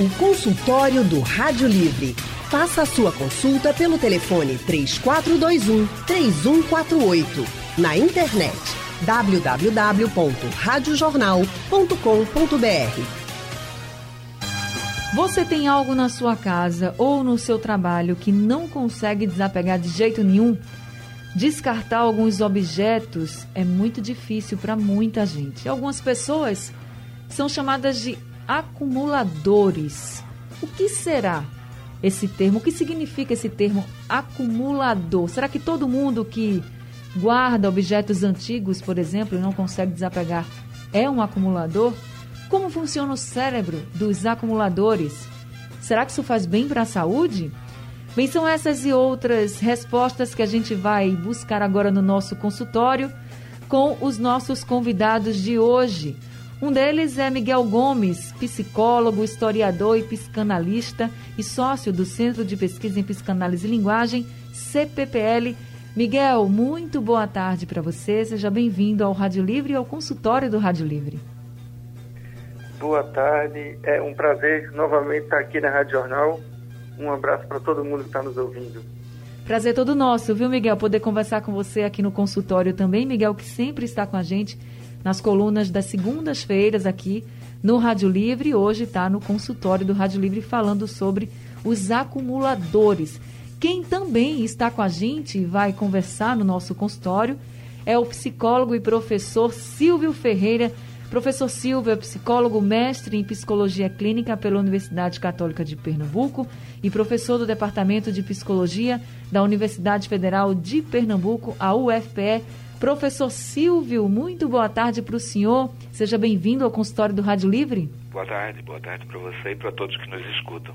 O consultório do Rádio Livre. Faça a sua consulta pelo telefone 3421 3148. Na internet www.radiojornal.com.br. Você tem algo na sua casa ou no seu trabalho que não consegue desapegar de jeito nenhum? Descartar alguns objetos é muito difícil para muita gente. Algumas pessoas são chamadas de acumuladores. O que será esse termo? O que significa esse termo acumulador? Será que todo mundo que guarda objetos antigos, por exemplo, e não consegue desapegar, é um acumulador? Como funciona o cérebro dos acumuladores? Será que isso faz bem para a saúde? Bem, são essas e outras respostas que a gente vai buscar agora no nosso consultório com os nossos convidados de hoje. Um deles é Miguel Gomes, psicólogo, historiador e psicanalista e sócio do Centro de Pesquisa em Psicanálise e Linguagem, CPPL. Miguel, muito boa tarde para você. Seja bem-vindo ao Rádio Livre e ao consultório do Rádio Livre. Boa tarde. É um prazer novamente estar aqui na Rádio Jornal. Um abraço para todo mundo que está nos ouvindo. Prazer todo nosso, viu, Miguel? Poder conversar com você aqui no consultório também. Miguel, que sempre está com a gente nas colunas das segundas-feiras aqui no Rádio Livre. Hoje está no consultório do Rádio Livre falando sobre os acumuladores. Quem também está com a gente e vai conversar no nosso consultório é o psicólogo e professor Silvio Ferreira. Professor Silvio é psicólogo, mestre em psicologia clínica pela Universidade Católica de Pernambuco e professor do Departamento de Psicologia da Universidade Federal de Pernambuco, a UFPE. Professor Silvio, muito boa tarde para o senhor. Seja bem-vindo ao consultório do Rádio Livre. Boa tarde, boa tarde para você e para todos que nos escutam.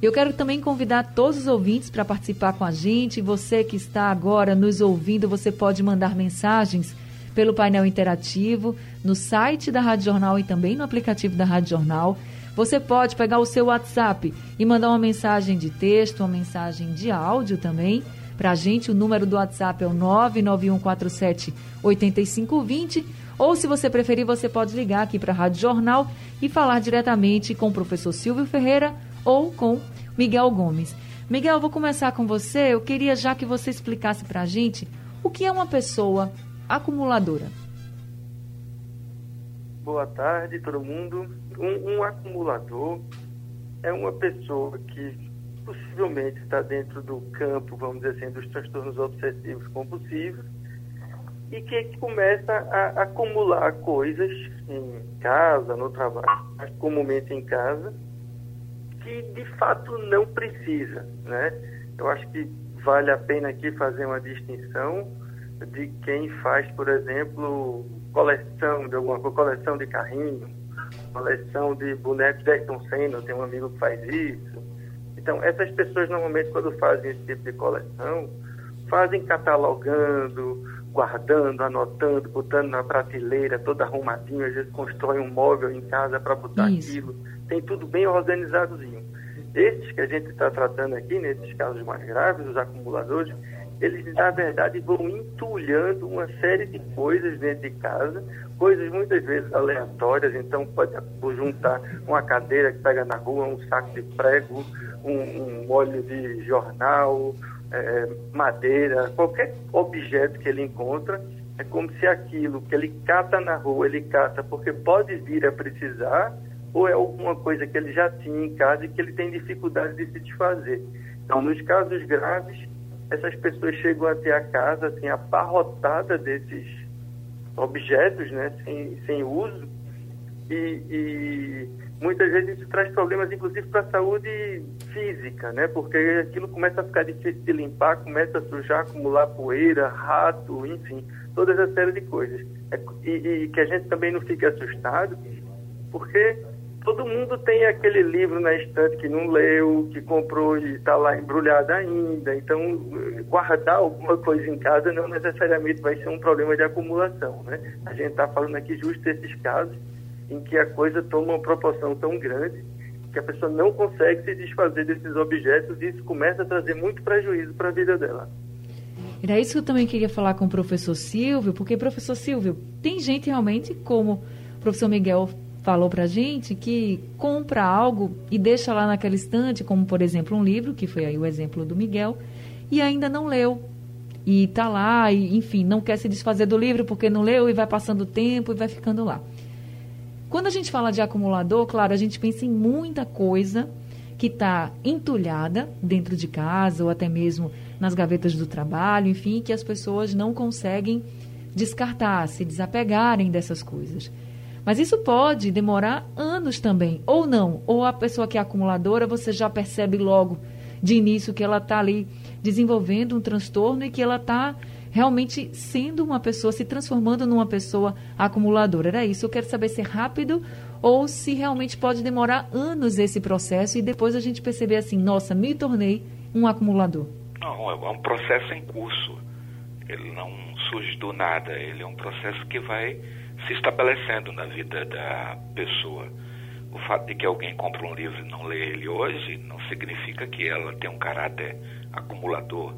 Eu quero também convidar todos os ouvintes para participar com a gente. Você que está agora nos ouvindo, você pode mandar mensagens pelo painel interativo, no site da Rádio Jornal e também no aplicativo da Rádio Jornal. Você pode pegar o seu WhatsApp e mandar uma mensagem de texto, uma mensagem de áudio também para a gente. O número do WhatsApp é o 99147 8520. Ou, se você preferir, você pode ligar aqui para a Rádio Jornal e falar diretamente com o professor Silvio Ferreira ou com Miguel Gomes. Miguel, vou começar com você. Eu queria já que você explicasse para a gente o que é uma pessoa acumuladora. Boa tarde, todo mundo. Um, um acumulador é uma pessoa que possivelmente está dentro do campo, vamos dizer assim, dos transtornos obsessivos compulsivos e que começa a acumular coisas em casa, no trabalho, comumente em casa, que de fato não precisa, né? Eu acho que vale a pena aqui fazer uma distinção de quem faz, por exemplo, coleção de alguma coleção de carrinho, coleção de bonecos de Ayrton Senna, tem um amigo que faz isso, então, essas pessoas normalmente, quando fazem esse tipo de coleção, fazem catalogando, guardando, anotando, botando na prateleira, todo arrumadinho, às vezes constrói um móvel em casa para botar Isso. aquilo. Tem tudo bem organizadozinho. Esses que a gente está tratando aqui, nesses casos mais graves, os acumuladores, eles na verdade vão entulhando uma série de coisas dentro de casa, coisas muitas vezes aleatórias, então pode juntar uma cadeira que pega na rua, um saco de prego, um, um óleo de jornal, é, madeira, qualquer objeto que ele encontra, é como se aquilo que ele cata na rua, ele cata porque pode vir a precisar, ou é alguma coisa que ele já tinha em casa e que ele tem dificuldade de se desfazer. Então, nos casos graves, essas pessoas chegam até a casa assim, abarrotada desses objetos, né, sem, sem uso, e, e muitas vezes isso traz problemas, inclusive, para a saúde física, né? Porque aquilo começa a ficar difícil de limpar, começa a sujar, acumular poeira, rato, enfim, toda essa série de coisas. É, e, e, que a gente também não fique assustado, porque todo mundo tem aquele livro na estante que não leu, que comprou e está lá embrulhado ainda. Então, guardar alguma coisa em casa não necessariamente vai ser um problema de acumulação, né? A gente está falando aqui justo desses casos em que a coisa toma uma proporção tão grande que a pessoa não consegue se desfazer desses objetos e isso começa a trazer muito prejuízo para a vida dela. Era isso que eu também queria falar com o professor Silvio, porque, professor Silvio, tem gente realmente, como o professor Miguel falou pra gente que compra algo e deixa lá naquela estante, como por exemplo um livro, que foi aí o exemplo do Miguel, e ainda não leu. E tá lá, e, enfim, não quer se desfazer do livro porque não leu e vai passando o tempo e vai ficando lá. Quando a gente fala de acumulador, claro, a gente pensa em muita coisa que está entulhada dentro de casa ou até mesmo nas gavetas do trabalho, enfim, que as pessoas não conseguem descartar, se desapegarem dessas coisas. Mas isso pode demorar anos também, ou não. Ou a pessoa que é acumuladora, você já percebe logo de início que ela está ali desenvolvendo um transtorno e que ela está realmente sendo uma pessoa, se transformando numa pessoa acumuladora. Era isso. Eu quero saber se é rápido ou se realmente pode demorar anos esse processo e depois a gente perceber assim, nossa, me tornei um acumulador. Não, é um processo em curso. Ele não surge do nada. Ele é um processo que vai se estabelecendo na vida da pessoa. O fato de que alguém compra um livro e não lê ele hoje não significa que ela tem um caráter acumulador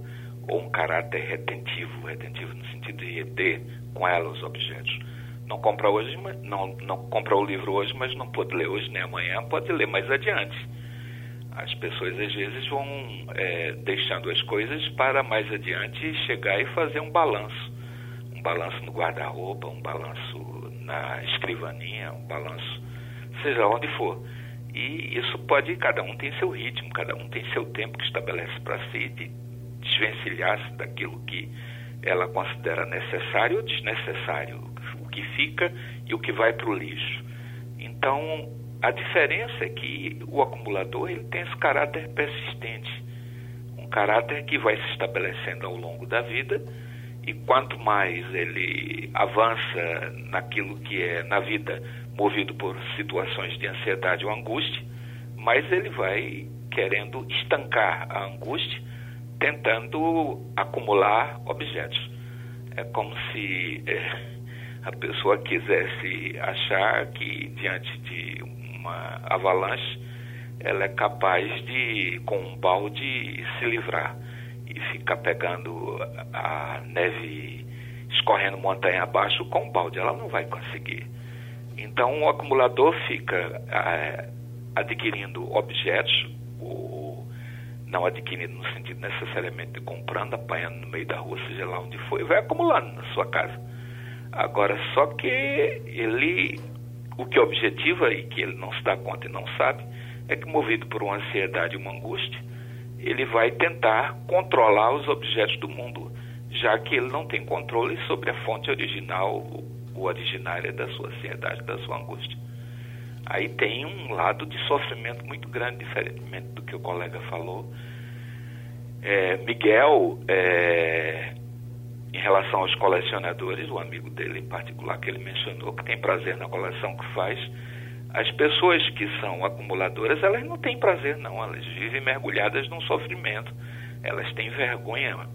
ou um caráter retentivo, retentivo no sentido de reter com ela os objetos. Não compra hoje, não, não compra o livro hoje, mas não pode ler hoje nem amanhã, pode ler mais adiante. As pessoas às vezes vão é, deixando as coisas para mais adiante chegar e fazer um balanço. Um balanço no guarda-roupa, um balanço na escrivaninha, um balanço, seja onde for. E isso pode, cada um tem seu ritmo, cada um tem seu tempo que estabelece para si de desvencilhar-se daquilo que ela considera necessário ou desnecessário, o que fica e o que vai para o lixo. Então, a diferença é que o acumulador ele tem esse caráter persistente, um caráter que vai se estabelecendo ao longo da vida e quanto mais ele avança naquilo que é na vida movido por situações de ansiedade ou angústia, mais ele vai querendo estancar a angústia, tentando acumular objetos. É como se é, a pessoa quisesse achar que diante de uma avalanche ela é capaz de, com um balde, se livrar e ficar pegando a neve escorrendo montanha abaixo com um balde. Ela não vai conseguir. Então o acumulador fica é, adquirindo objetos, ou não adquirindo no sentido necessariamente de comprando, apanhando no meio da rua, seja lá onde for, e vai acumulando na sua casa. Agora, só que ele, o que objetiva e que ele não se dá conta e não sabe, é que movido por uma ansiedade e uma angústia, ele vai tentar controlar os objetos do mundo, já que ele não tem controle sobre a fonte original ou originária da sua ansiedade, da sua angústia. Aí tem um lado de sofrimento muito grande, diferentemente do que o colega falou. É, Miguel, é, em relação aos colecionadores, o amigo dele em particular que ele mencionou, que tem prazer na coleção que faz, as pessoas que são acumuladoras, elas não têm prazer, não. Elas vivem mergulhadas num sofrimento. Elas têm vergonha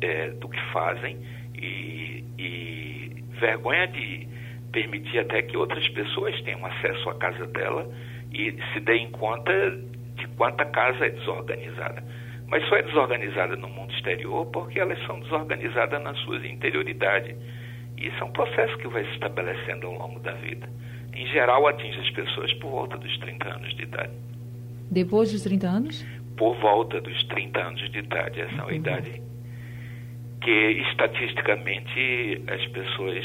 é, do que fazem e, e vergonha de permitir até que outras pessoas tenham acesso à casa dela e se deem conta de quanta casa é desorganizada. Mas só é desorganizada no mundo exterior porque elas são desorganizadas nas suas interioridades. E isso é um processo que vai se estabelecendo ao longo da vida em geral, atinge as pessoas por volta dos 30 anos de idade. Depois dos 30 anos? Por volta dos 30 anos de idade. Essa é uma uhum. idade que, estatisticamente, as pessoas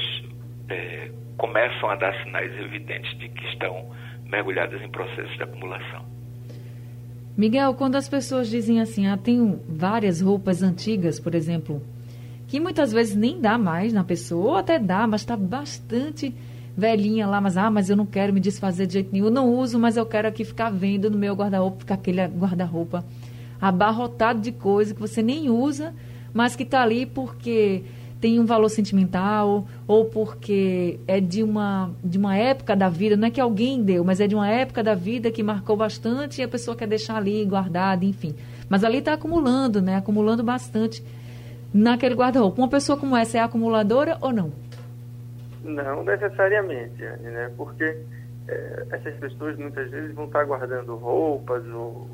é, começam a dar sinais evidentes de que estão mergulhadas em processos de acumulação. Miguel, quando as pessoas dizem assim, ah, tenho várias roupas antigas, por exemplo, que muitas vezes nem dá mais na pessoa, ou até dá, mas está bastante velhinha lá, mas ah, mas eu não quero me desfazer de jeito nenhum, eu não uso, mas eu quero aqui ficar vendo no meu guarda-roupa, ficar aquele guarda-roupa abarrotado de coisa que você nem usa, mas que está ali porque tem um valor sentimental ou porque é de uma, de uma época da vida, não é que alguém deu, mas é de uma época da vida que marcou bastante e a pessoa quer deixar ali guardado, enfim. Mas ali está acumulando, né? Acumulando bastante naquele guarda-roupa. Uma pessoa como essa é acumuladora ou não? Não necessariamente, né? Porque é, essas pessoas muitas vezes vão estar guardando roupas ou,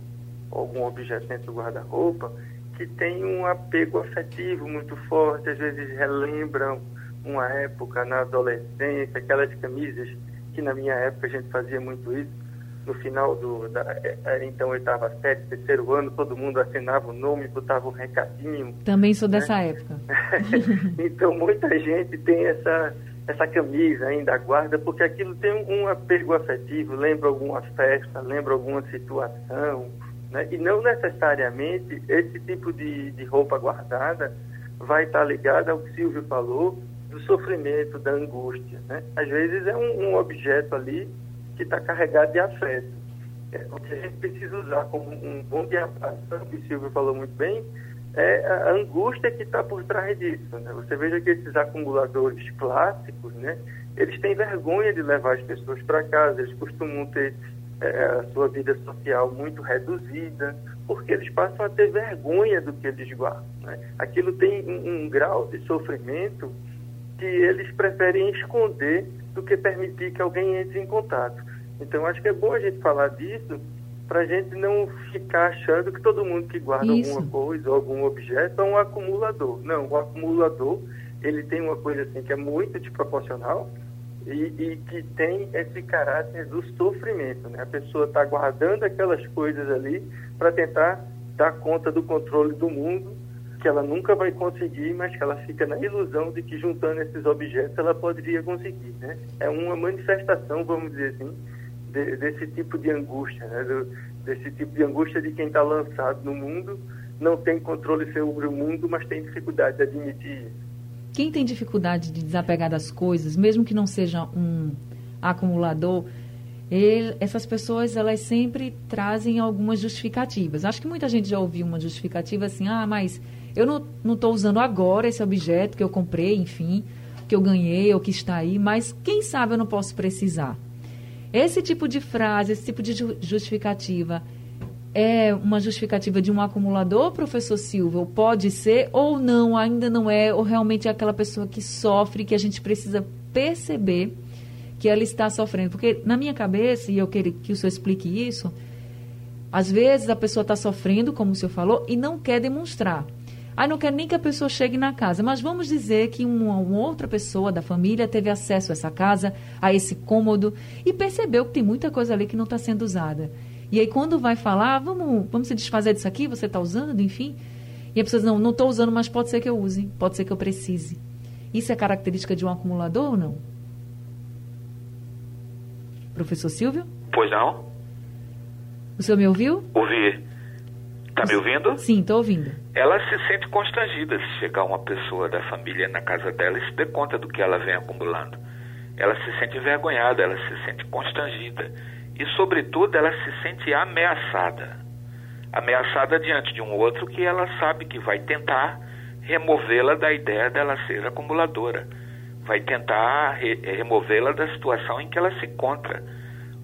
ou algum objeto dentro do guarda-roupa que tem um apego afetivo muito forte, às vezes relembram uma época na adolescência, aquelas camisas que na minha época a gente fazia muito isso, no final do, da, era então oitava série, terceiro ano, todo mundo assinava o nome, botava um recadinho. Também sou né? dessa época. então muita gente tem essa, essa camisa ainda, guarda, porque aquilo tem um, apego afetivo, lembra alguma festa, lembra alguma situação, né? E não necessariamente esse tipo de, de roupa guardada vai estar ligada ao que Silvio falou, do sofrimento, da angústia. Né? Às vezes é um, um objeto ali que está carregado de afeto. É, o que a gente precisa usar como um bom de ação, que o Silvio falou muito bem, é a angústia que está por trás disso. Né? Você veja que esses acumuladores clássicos, né, eles têm vergonha de levar as pessoas para casa, eles costumam ter é, a sua vida social muito reduzida, porque eles passam a ter vergonha do que eles guardam. Né? Aquilo tem um, um grau de sofrimento que eles preferem esconder do que permitir que alguém entre em contato. Então, acho que é bom a gente falar disso para a gente não ficar achando que todo mundo que guarda Isso. alguma coisa ou algum objeto é um acumulador. Não, o acumulador ele tem uma coisa assim que é muito desproporcional e, e que tem esse caráter do sofrimento. Né? A pessoa está guardando aquelas coisas ali para tentar dar conta do controle do mundo, que ela nunca vai conseguir, mas que ela fica na ilusão de que juntando esses objetos ela poderia conseguir. Né? É uma manifestação, vamos dizer assim, de, desse tipo de angústia, né? Do, desse tipo de angústia de quem está lançado no mundo, não tem controle sobre o mundo, mas tem dificuldade de admitir isso. Quem tem dificuldade de desapegar das coisas, mesmo que não seja um acumulador, ele, essas pessoas elas sempre trazem algumas justificativas. Acho que muita gente já ouviu uma justificativa assim, ah, mas eu não estou usando agora esse objeto que eu comprei, enfim, que eu ganhei ou que está aí, mas quem sabe eu não posso precisar. Esse tipo de frase, esse tipo de justificativa, é uma justificativa de um acumulador, professor Silva? Pode ser, ou não, ainda não é, ou realmente é aquela pessoa que sofre, que a gente precisa perceber que ela está sofrendo? Porque na minha cabeça, e eu quero que o senhor explique isso, às vezes a pessoa está sofrendo, como o senhor falou, e não quer demonstrar. Aí não quer nem que a pessoa chegue na casa, mas vamos dizer que uma, uma, outra pessoa da família teve acesso a essa casa, a esse cômodo, e percebeu que tem muita coisa ali que não está sendo usada. E aí, quando vai falar, vamos, vamos se desfazer disso aqui, você está usando, enfim. E a pessoa diz, não, não estou usando, mas pode ser que eu use, pode ser que eu precise. Isso é característica de um acumulador ou não? Professor Silvio? Pois não. O senhor me ouviu? Ouvi. Está me ouvindo? Sim, estou ouvindo. Ela se sente constrangida se chegar uma pessoa da família na casa dela e se der conta do que ela vem acumulando. Ela se sente envergonhada, ela se sente constrangida e, sobretudo, ela se sente ameaçada. Ameaçada diante de um outro que ela sabe que vai tentar removê-la da ideia dela ser acumuladora, vai tentar re removê-la da situação em que ela se encontra,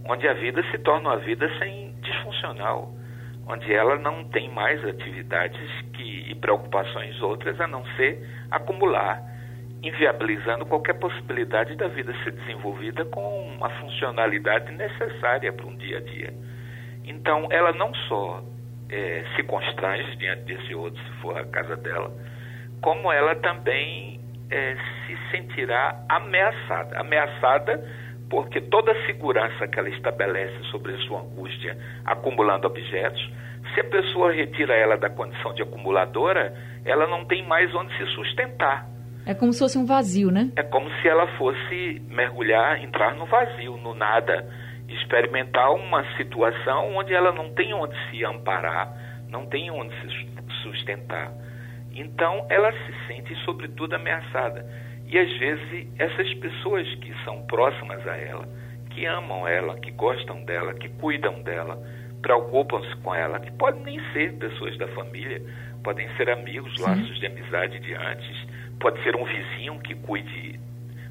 onde a vida se torna uma vida sem disfuncional, onde ela não tem mais atividades que, e preocupações outras a não ser acumular inviabilizando qualquer possibilidade da vida ser desenvolvida com uma funcionalidade necessária para um dia a dia. Então, ela não só é, se constrange diante desse outro, se for a casa dela, como ela também é, se sentirá ameaçada. Ameaçada porque toda a segurança que ela estabelece sobre a sua angústia acumulando objetos, se a pessoa retira ela da condição de acumuladora, ela não tem mais onde se sustentar é como se fosse um vazio, né? É como se ela fosse mergulhar, entrar no vazio, no nada, experimentar uma situação onde ela não tem onde se amparar, não tem onde se sustentar. Então ela se sente, sobretudo, ameaçada. E às vezes essas pessoas que são próximas a ela, que amam ela, que gostam dela, que cuidam dela, preocupam-se com ela, que podem nem ser pessoas da família, podem ser amigos, Sim. laços de amizade de antes, pode ser um vizinho que cuide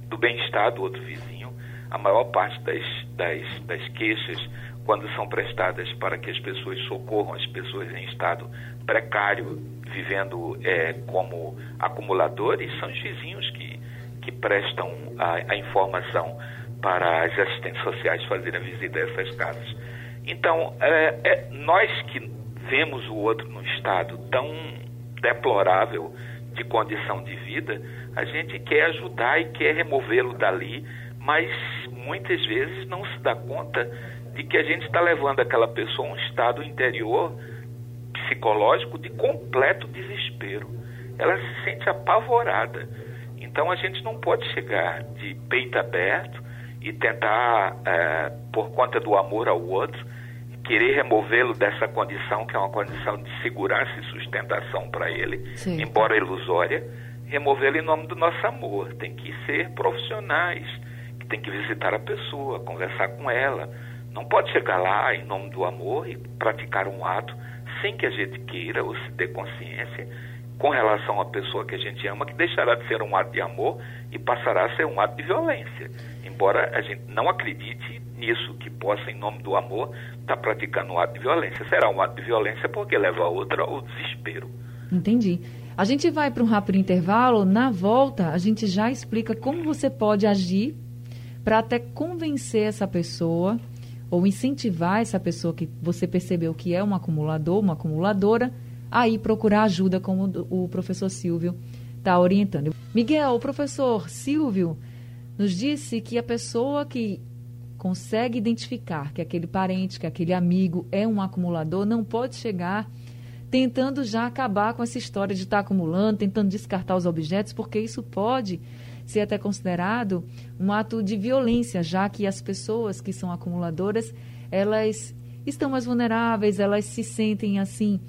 do bem-estar do outro vizinho. A maior parte das, das, das queixas, quando são prestadas para que as pessoas socorram as pessoas em estado precário, vivendo é, como acumuladores, são os vizinhos que, que prestam a, a informação para as assistentes sociais fazerem a visita a essas casas. Então, é, é, nós que vemos o outro num estado tão deplorável de condição de vida, a gente quer ajudar e quer removê-lo dali, mas muitas vezes não se dá conta de que a gente está levando aquela pessoa a um estado interior psicológico de completo desespero. Ela se sente apavorada. Então a gente não pode chegar de peito aberto e tentar, é, por conta do amor ao outro, querer removê-lo dessa condição, que é uma condição de segurança e sustentação para ele, Sim. embora ilusória, removê-lo em nome do nosso amor. Tem que ser profissionais, que tem que visitar a pessoa, conversar com ela. Não pode chegar lá em nome do amor e praticar um ato sem que a gente queira ou se dê consciência com relação à pessoa que a gente ama, que deixará de ser um ato de amor e passará a ser um ato de violência. Embora a gente não acredite nisso, que possa, em nome do amor, estar tá praticando um ato de violência. Será um ato de violência porque leva a outra ao desespero. Entendi. A gente vai para um rápido intervalo. Na volta, a gente já explica como você pode agir para até convencer essa pessoa ou incentivar essa pessoa que você percebeu que é um acumulador, uma acumuladora, a ir procurar ajuda, como o professor Silvio está orientando. Miguel, o professor Silvio nos disse que a pessoa que consegue identificar que aquele parente, que aquele amigo é um acumulador, não pode chegar tentando já acabar com essa história de estar tá acumulando, tentando descartar os objetos, porque isso pode ser até considerado um ato de violência, já que as pessoas que são acumuladoras, elas estão mais vulneráveis, elas se sentem assim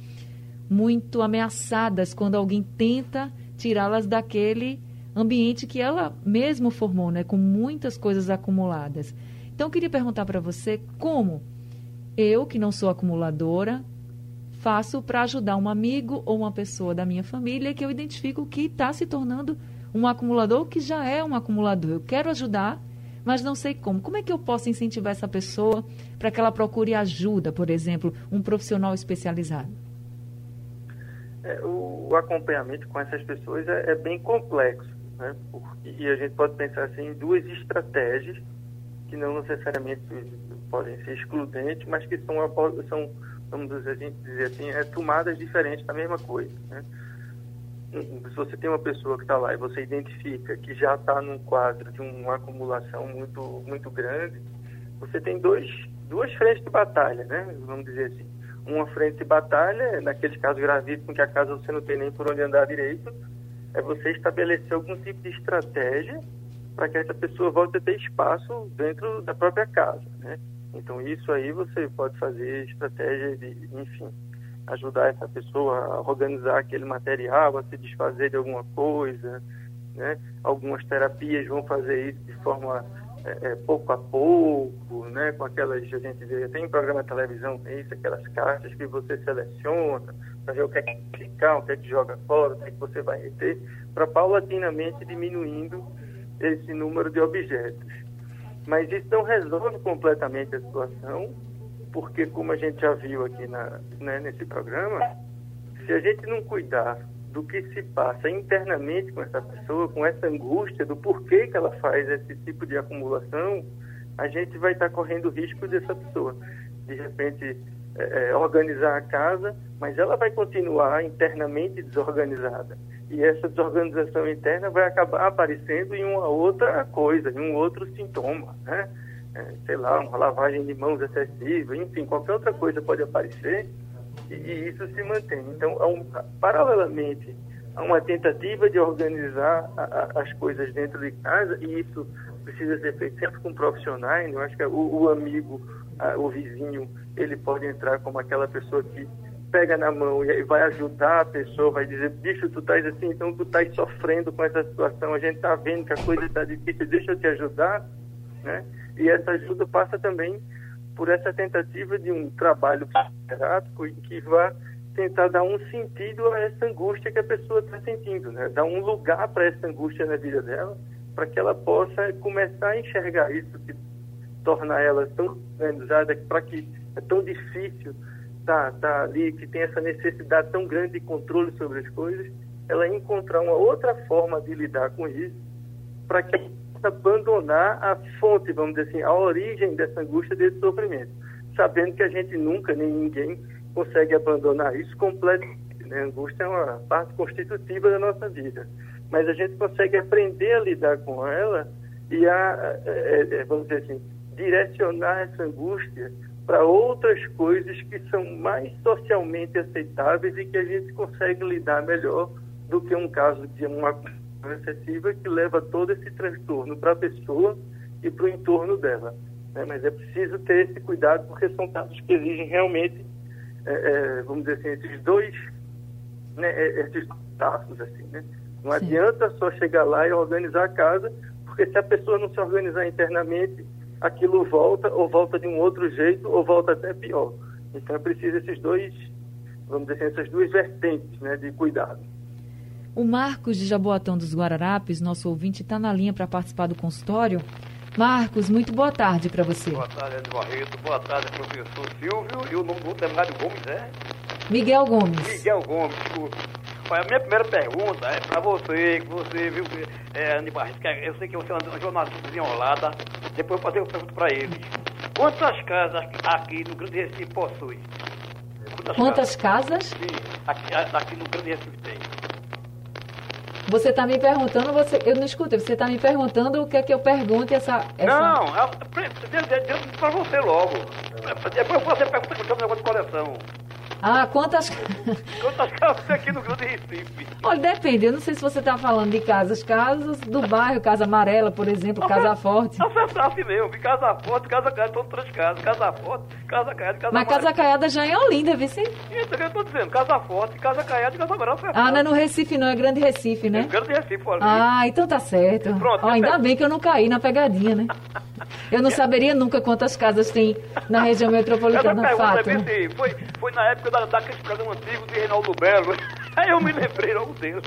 muito ameaçadas quando alguém tenta tirá-las daquele ambiente que ela mesmo formou, né, com muitas coisas acumuladas. Então eu queria perguntar para você como eu, que não sou acumuladora, faço para ajudar um amigo ou uma pessoa da minha família que eu identifico que está se tornando um acumulador que já é um acumulador. Eu quero ajudar, mas não sei como. Como é que eu posso incentivar essa pessoa para que ela procure ajuda, por exemplo, um profissional especializado? É, o, acompanhamento com essas pessoas é, é bem complexo, né? Porque, e a gente pode pensar assim em duas estratégias que não necessariamente podem ser excludentes, mas que são, são vamos dizer assim, é tomadas diferentes da mesma coisa. Né? se você tem uma pessoa que está lá e você identifica que já está num quadro de uma acumulação muito, muito grande, você tem dois, duas frentes de batalha, né? Vamos dizer assim. Uma frente de batalha, naqueles casos gravíssimos que a casa você não tem nem por onde andar direito, é você estabelecer algum tipo de estratégia para que essa pessoa volte a ter espaço dentro da própria casa, né? Então isso aí você pode fazer estratégia de, enfim, ajudar essa pessoa a organizar aquele material, a se desfazer de alguma coisa, né? Algumas terapias vão fazer isso de forma é, é, pouco a pouco, né? Com aquelas, a gente vê, tem programa de televisão, tem isso, aquelas cartas que você seleciona para ver o que é que ficar, o que é que joga fora, o que é que você vai reter, para paulatinamente diminuindo esse número de objetos. Mas isso não resolve completamente a situação, porque como a gente já viu aqui na, né, nesse programa, se a gente não cuidar do que se passa internamente com essa pessoa, com essa angústia do porquê que ela faz esse tipo de acumulação, a gente vai estar correndo risco dessa pessoa, de repente, é, é organizar a casa, mas ela vai continuar internamente desorganizada. E essa desorganização interna vai acabar aparecendo em uma outra coisa, em um outro sintoma, né? é, sei lá, uma lavagem de mãos excessiva, enfim, qualquer outra coisa pode aparecer e, e isso se mantém. Então, um, paralelamente a uma tentativa de organizar a, a, as coisas dentro de casa, e isso precisa ser feito sempre com profissionais, eu acho que o, o amigo, a, o vizinho, ele pode entrar como aquela pessoa que pega na mão e vai ajudar a pessoa, vai dizer, bicho, tu estás assim, então tu estás sofrendo com essa situação, a gente está vendo que a coisa está difícil, deixa eu te ajudar, né? E essa ajuda passa também por essa tentativa de um trabalho psicoterápico que vai tentar dar um sentido a essa angústia que a pessoa está sentindo, né? Dar um lugar para essa angústia na vida dela, para que ela possa começar a enxergar isso, que torna ela tão organizada, para que é tão difícil estar tá, tá ali, que tem essa necessidade tão grande de controle sobre as coisas, ela encontrar uma outra forma de lidar com isso, para que abandonar a fonte, vamos dizer assim, a origem dessa angústia, desse sofrimento, sabendo que a gente nunca, nem ninguém, consegue abandonar isso completamente. Né? A angústia é uma parte constitutiva da nossa vida, mas a gente consegue aprender a lidar com ela e a, é, é, vamos dizer assim, direcionar essa angústia para outras coisas que são mais socialmente aceitáveis e que a gente consegue lidar melhor do que um caso de uma excessiva que leva todo esse transtorno para a pessoa e para o entorno dela. Né? Mas é preciso ter esse cuidado porque são casos que exigem realmente, é, é, vamos dizer assim, esses dois, né, é, esses passos assim, né? Não Sim. adianta só chegar lá e organizar a casa, porque se a pessoa não se organizar internamente, aquilo volta, ou volta de um outro jeito, ou volta até pior. Então é preciso esses dois, vamos dizer assim, essas duas vertentes né, de cuidado. O Marcos de Jaboatão dos Guararapes, nosso ouvinte, está na linha para participar do consultório. Marcos, muito boa tarde para você. Boa tarde, Ed Barreto. Boa tarde, professor Silvio. E o nome do Mário Gomes é? Miguel Gomes. Miguel Gomes, desculpe. A minha primeira pergunta é para você, que você viu, é, Andy Barreto, que eu sei que você é uma jornalista desenrolada. Depois eu fazer uma pergunta para eles. Quantas casas aqui no Grande Recife possui? Quantas, Quantas casas? casas? Sim, aqui, aqui no Grande Recife tem. Você está me perguntando, você, eu não escutei, você está me perguntando o que é que eu pergunto essa... essa... Não, para você logo. Depois você pergunta que eu negócio de coleção. Ah, quantas... quantas casas tem aqui no Grande Recife? Olha, depende. Eu não sei se você está falando de casas. Casas do bairro, Casa Amarela, por exemplo, Casa Forte. Acertasse mesmo. Casa Forte, Casa Caiada, todas outras casas. Casa Forte, Casa Caiada, Casa Mas Casa Caiada já é Olinda, viu sim? Isso que eu estou dizendo. Casa Forte, Casa Caiada e Casa Amarela. Ah, não é no Recife não, é Grande Recife, né? É Grande Recife, olha. Ah, então tá certo. Pronto. Oh, ainda bem que eu não caí na pegadinha, né? Eu não saberia nunca quantas casas tem na região metropolitana, fato. Foi, foi na época da, daquele programa antigo de Reinaldo Belo. Aí eu me lembrei logo dele.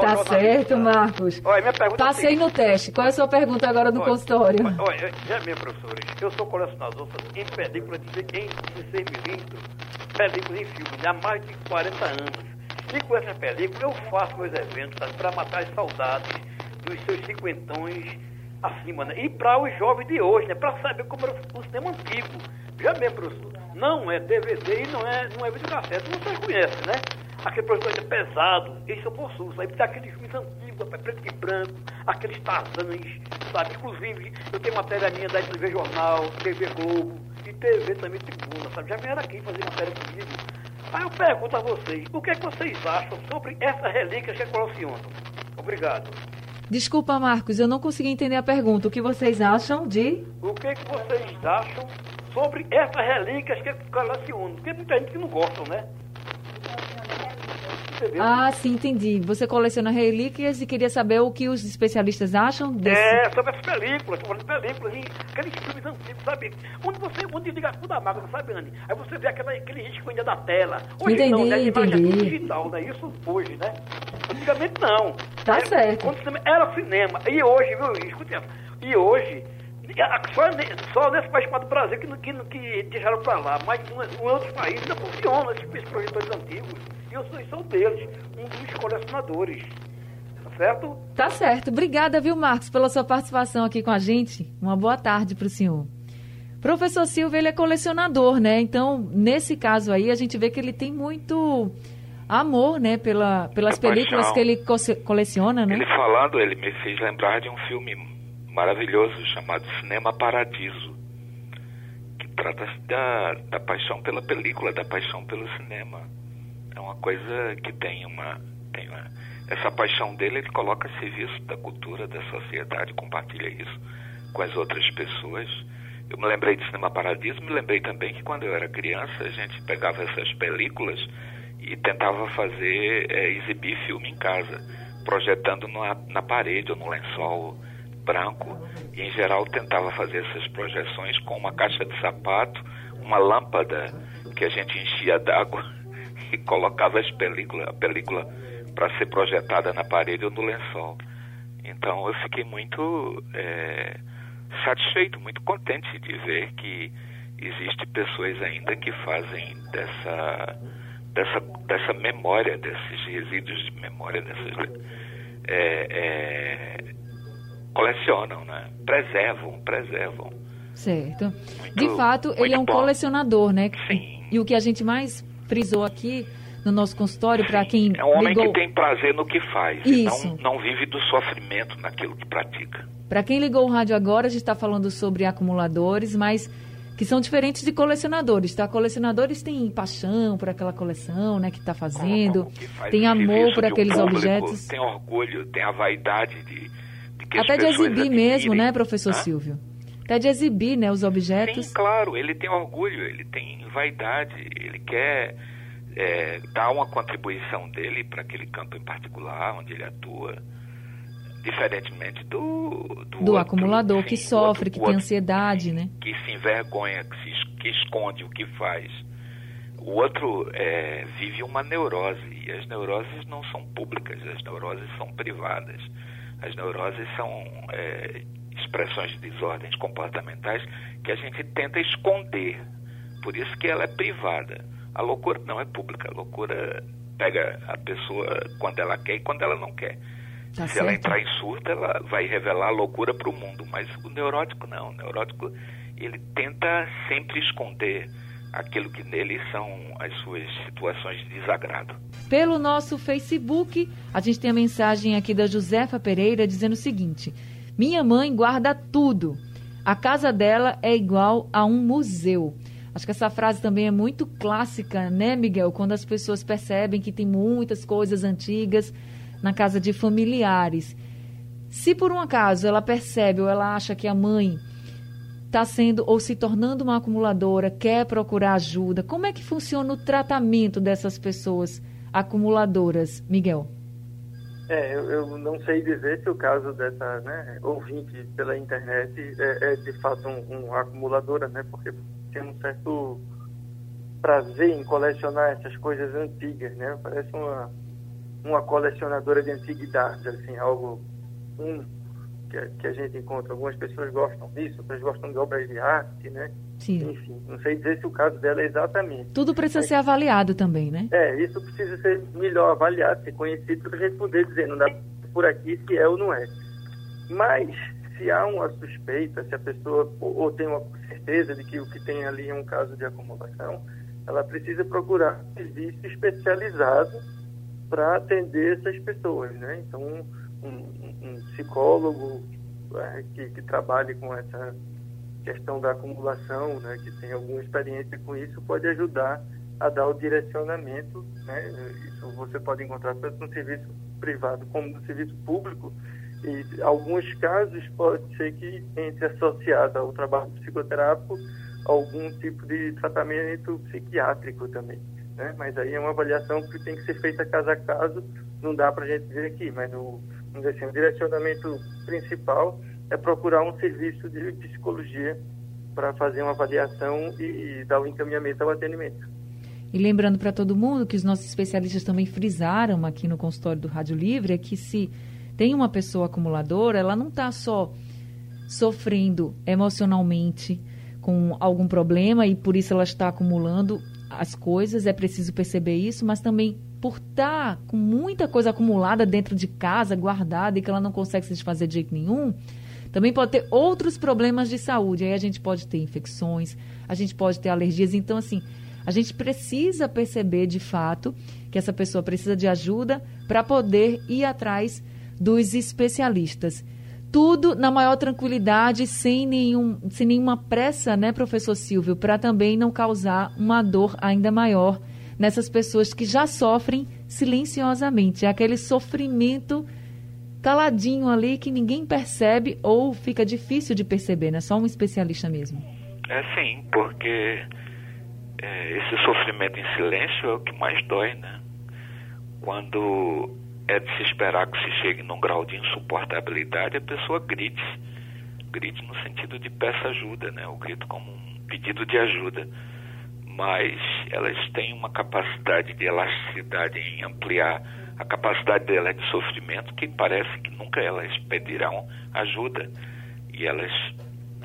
Tá certo, Marcos. Olha, minha pergunta é Passei é no teste. Qual é a sua pergunta agora no olha, consultório? Olha, já minha professora, eu sou colecionador em películas de, em 16 milímetros, películas em filmes, há mais de 40 anos. E com essa película eu faço meus eventos para matar as saudades dos seus cinquentões acima, né? E para os jovens de hoje, né? Para saber como era o cinema antigo. Já mesmo, professor, não é DVD e não é, não é videocassete, vocês conhecem, né? Aquele projeto é pesado, esse eu possuo, sabe? Tem aqueles filmes antigos, preto e branco, aqueles tarzãs, sabe? Inclusive, eu tenho matéria minha da TV Jornal, TV Globo e TV também Tribuna, sabe? Já vieram aqui fazer matéria comigo. Aí eu pergunto a vocês, o que é que vocês acham sobre essa relíquia que colecionam? Obrigado. Desculpa, Marcos, eu não consegui entender a pergunta. O que vocês acham de. O que, é que vocês acham sobre essas relíquias que colecionam? Porque muita gente que não gosta, né? Entendeu? Ah, sim, entendi. Você coleciona relíquias e queria saber o que os especialistas acham desse... É, sobre as películas, sobre as películas, aqueles filmes antigos, sabe? Onde você, onde liga a máquina, sabe, Anne? Aí você vê aquela, aquele risco ainda da tela. Hoje entendi, não, né? Entendi. é digital, né? Isso hoje, né? Antigamente não. Tá era, certo. Quando era cinema. E hoje, viu, escute, e hoje só, só nesse país chamado Brasil que, que, que deixaram para lá, mas em outros países ainda funciona esses projetores antigos. E eu sou, sou deles, um dos colecionadores. Tá certo? Tá certo. Obrigada, viu, Marcos, pela sua participação aqui com a gente. Uma boa tarde para o senhor. Professor Silva, ele é colecionador, né? Então, nesse caso aí, a gente vê que ele tem muito amor, né, pela, pelas películas que ele co coleciona, né? Ele falando, ele me fez lembrar de um filme maravilhoso chamado Cinema Paradiso, que trata da, da paixão pela película, da paixão pelo cinema. É uma coisa que tem uma, tem uma essa paixão dele ele coloca a serviço da cultura, da sociedade, compartilha isso com as outras pessoas. Eu me lembrei de Cinema Paradiso, me lembrei também que quando eu era criança a gente pegava essas películas e tentava fazer, é, exibir filme em casa, projetando na, na parede ou no lençol branco e em geral tentava fazer essas projeções com uma caixa de sapato, uma lâmpada que a gente enchia d'água e colocava as película, a película para ser projetada na parede ou no lençol. Então eu fiquei muito é, satisfeito, muito contente de ver que existe pessoas ainda que fazem dessa dessa dessa memória, desses resíduos de memória, dessas é, é, colecionam, né? Preservam, preservam. Certo. Muito, de fato, ele é um bom. colecionador, né? Sim. E o que a gente mais frisou aqui no nosso consultório para quem É um homem ligou... que tem prazer no que faz. Isso. Não, não vive do sofrimento naquilo que pratica. Para quem ligou o rádio agora, a gente está falando sobre acumuladores, mas que são diferentes de colecionadores, tá? Colecionadores têm paixão por aquela coleção, né, que está fazendo, Como- que faz tem amor por um aqueles público, objetos, Tem orgulho, tem a vaidade de, até de exibir mesmo, né, professor Hã? Silvio? Até de exibir, né, os objetos. Sim, claro, ele tem orgulho, ele tem vaidade, ele quer é, dar uma contribuição dele para aquele campo em particular onde ele atua, diferentemente do do, Do outro, acumulador que sim, sofre, outro- que tem outro ansiedade, né? que se envergonha, que, se, que esconde o que faz. O outro é, vive uma neurose e as neuroses não são públicas, as neuroses são privadas. As neuroses são é, expressões de desordens comportamentais que a gente tenta esconder. Por isso que ela é privada. A loucura não é pública. A loucura pega a pessoa quando ela quer e quando ela não quer. Tá Se ela certo. entrar em surto, ela vai revelar a loucura para o mundo. Mas o neurótico não. O neurótico, ele tenta sempre esconder aquilo que nele são as suas situações de desagrado. Pelo nosso Facebook, a gente tem a mensagem aqui da Josefa Pereira dizendo o seguinte: Minha mãe guarda tudo. A casa dela é igual a um museu. Acho que essa frase também é muito clássica, né, Miguel? Quando as pessoas percebem que tem muitas coisas antigas na casa de familiares. Se por um acaso ela percebe ou ela acha que a mãe está sendo ou se tornando uma acumuladora, quer procurar ajuda, como é que funciona o tratamento dessas pessoas acumuladoras, Miguel? É, eu, eu não sei dizer se o caso dessa né, ouvinte pela internet é, é de fato um, um acumuladora, né? Porque tem um certo prazer em colecionar essas coisas antigas, né? Parece uma, uma colecionadora de antiguidades, assim, algo um, que, a- que a gente encontra. Algumas pessoas gostam disso, outras gostam de obras de arte, né? Sim. Enfim, não sei dizer se o caso dela é exatamente. Tudo precisa ser avaliado também, né? É, isso precisa ser melhor avaliado, ser conhecido para a gente poder dizer, não dá por aqui se é ou não é. Mas, se há uma suspeita, se a pessoa ou, ou tem uma certeza de que o que tem ali é um caso de acumulação, ela precisa procurar um serviço especializado para atender essas pessoas, né? Então, um, um- psicólogo é, que, que trabalhe com essa questão da acumulação, né, que tem alguma experiência com isso, pode ajudar a dar o direcionamento, né? Isso você pode encontrar tanto no serviço privado como no serviço público. E alguns casos pode ser que entre associado ao trabalho psicoterápico algum tipo de tratamento psiquiátrico também, né? Mas aí é uma avaliação que tem que ser feita caso a caso, não dá para a gente dizer aqui, mas no, vamos dizer assim, o direcionamento principal é procurar um serviço de psicologia para fazer uma avaliação e, e dar o encaminhamento ao atendimento. E lembrando para todo mundo que os nossos especialistas também frisaram aqui no consultório do Rádio Livre é que se tem uma pessoa acumuladora, ela não está só sofrendo emocionalmente com algum problema e por isso ela está acumulando as coisas, é preciso perceber isso, mas também por estar com muita coisa acumulada dentro de casa, guardada e que ela não consegue se desfazer de jeito nenhum, também pode ter outros problemas de saúde. Aí a gente pode ter infecções, a gente pode ter alergias. Então, assim, a gente precisa perceber de fato que essa pessoa precisa de ajuda para poder ir atrás dos especialistas. Tudo na maior tranquilidade, sem, nenhum, sem nenhuma pressa, né, professor Silvio, para também não causar uma dor ainda maior nessas pessoas que já sofrem silenciosamente. É aquele sofrimento caladinho ali que ninguém percebe ou fica difícil de perceber, né? Só um especialista mesmo. É sim, porque é, esse sofrimento em silêncio é o que mais dói, né? Quando é de se esperar que se chegue num grau de insuportabilidade, a pessoa grite. Grite no sentido de peça ajuda, né? O grito como um pedido de ajuda. Mas elas têm uma capacidade de elasticidade em ampliar a capacidade delas de sofrimento que parece que nunca elas pedirão ajuda. E elas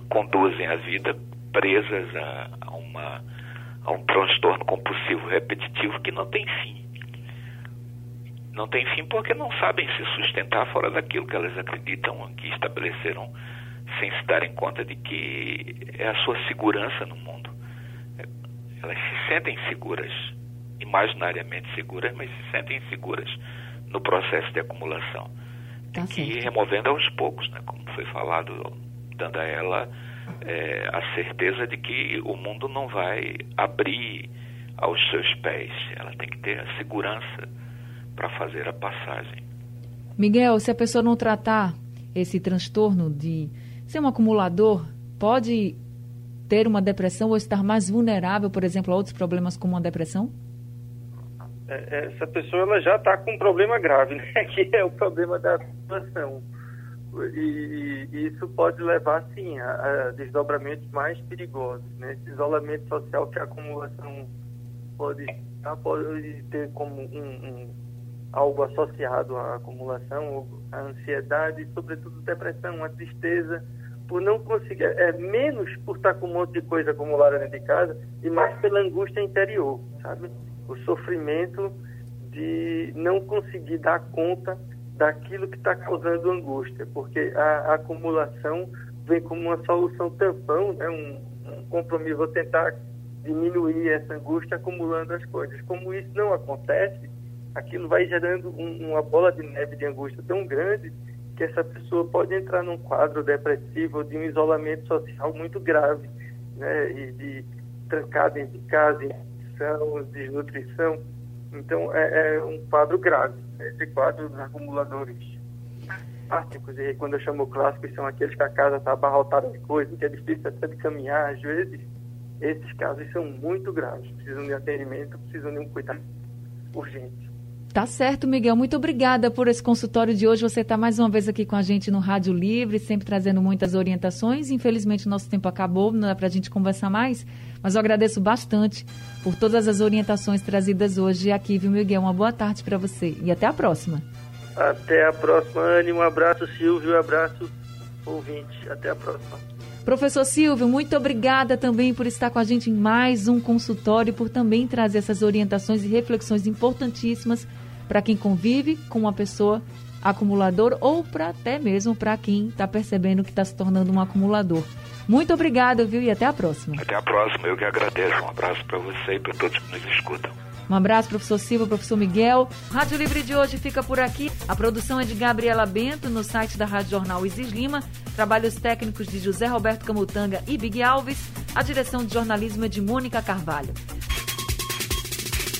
conduzem a vida presas a, a uma, a um transtorno compulsivo repetitivo que não tem fim. Não tem fim porque não sabem se sustentar fora daquilo que elas acreditam, que estabeleceram, sem se darem conta de que é a sua segurança no mundo. Elas se sentem seguras imaginariamente seguras, mas se sentem seguras no processo de acumulação. Tem tá que ir removendo aos poucos, né? como foi falado, dando a ela é, a certeza de que o mundo não vai abrir aos seus pés. Ela tem que ter a segurança para fazer a passagem. Miguel, se a pessoa não tratar esse transtorno de ser um acumulador, pode ter uma depressão ou estar mais vulnerável, por exemplo, a outros problemas como a depressão? É, essa pessoa ela já está com um problema grave, né? que é o problema da situação. E, e, isso pode levar, sim, a, a, desdobramentos mais perigosos. Né? Esse isolamento social que a acumulação pode, pode ter como um, um, algo associado à acumulação, a ansiedade, sobretudo depressão, a tristeza, por não conseguir, é menos por estar com um monte de coisa acumulada dentro de casa e mais pela angústia interior, sabe? O sofrimento de não conseguir dar conta daquilo que está causando angústia, porque a, a, acumulação vem como uma solução tampão, né? um, um compromisso, vou tentar diminuir essa angústia acumulando as coisas. Como isso não acontece, aquilo vai gerando um, uma bola de neve de angústia tão grande que essa pessoa pode entrar num quadro depressivo de um isolamento social muito grave, né, e de trancar dentro de casa, infecção, desnutrição. Então, é, é, um quadro grave, esse quadro dos acumuladores clássicos, e quando eu chamo clássicos, são aqueles que a casa está abarrotada de coisas, que é difícil até de caminhar, às vezes, esses casos são muito graves, precisam de atendimento, precisam de um cuidado urgente. Tá certo, Miguel. Muito obrigada por esse consultório de hoje. Você está mais uma vez aqui com a gente no Rádio Livre, sempre trazendo muitas orientações. Infelizmente, nosso tempo acabou, não dá para a gente conversar mais, mas eu agradeço bastante por todas as orientações trazidas hoje aqui, viu, Miguel? Uma boa tarde para você e até a próxima. Até a próxima, Anne. Um abraço, Silvio. Um abraço, ouvinte. Até a próxima. Professor Silvio, muito obrigada também por estar com a gente em mais um consultório e por também trazer essas orientações e reflexões importantíssimas para quem convive com uma pessoa acumulador ou para até mesmo para quem está percebendo que está se tornando um acumulador. Muito obrigado, viu? E até a próxima. Até a próxima. Eu que agradeço. Um abraço para você e para todos que nos escutam. Um abraço, professor Silva, professor Miguel. Rádio Livre de hoje fica por aqui. A produção é de Gabriela Bento, no site da Rádio Jornal Isis Lima. Trabalhos técnicos de José Roberto Camutanga e Big Alves. A direção de jornalismo é de Mônica Carvalho.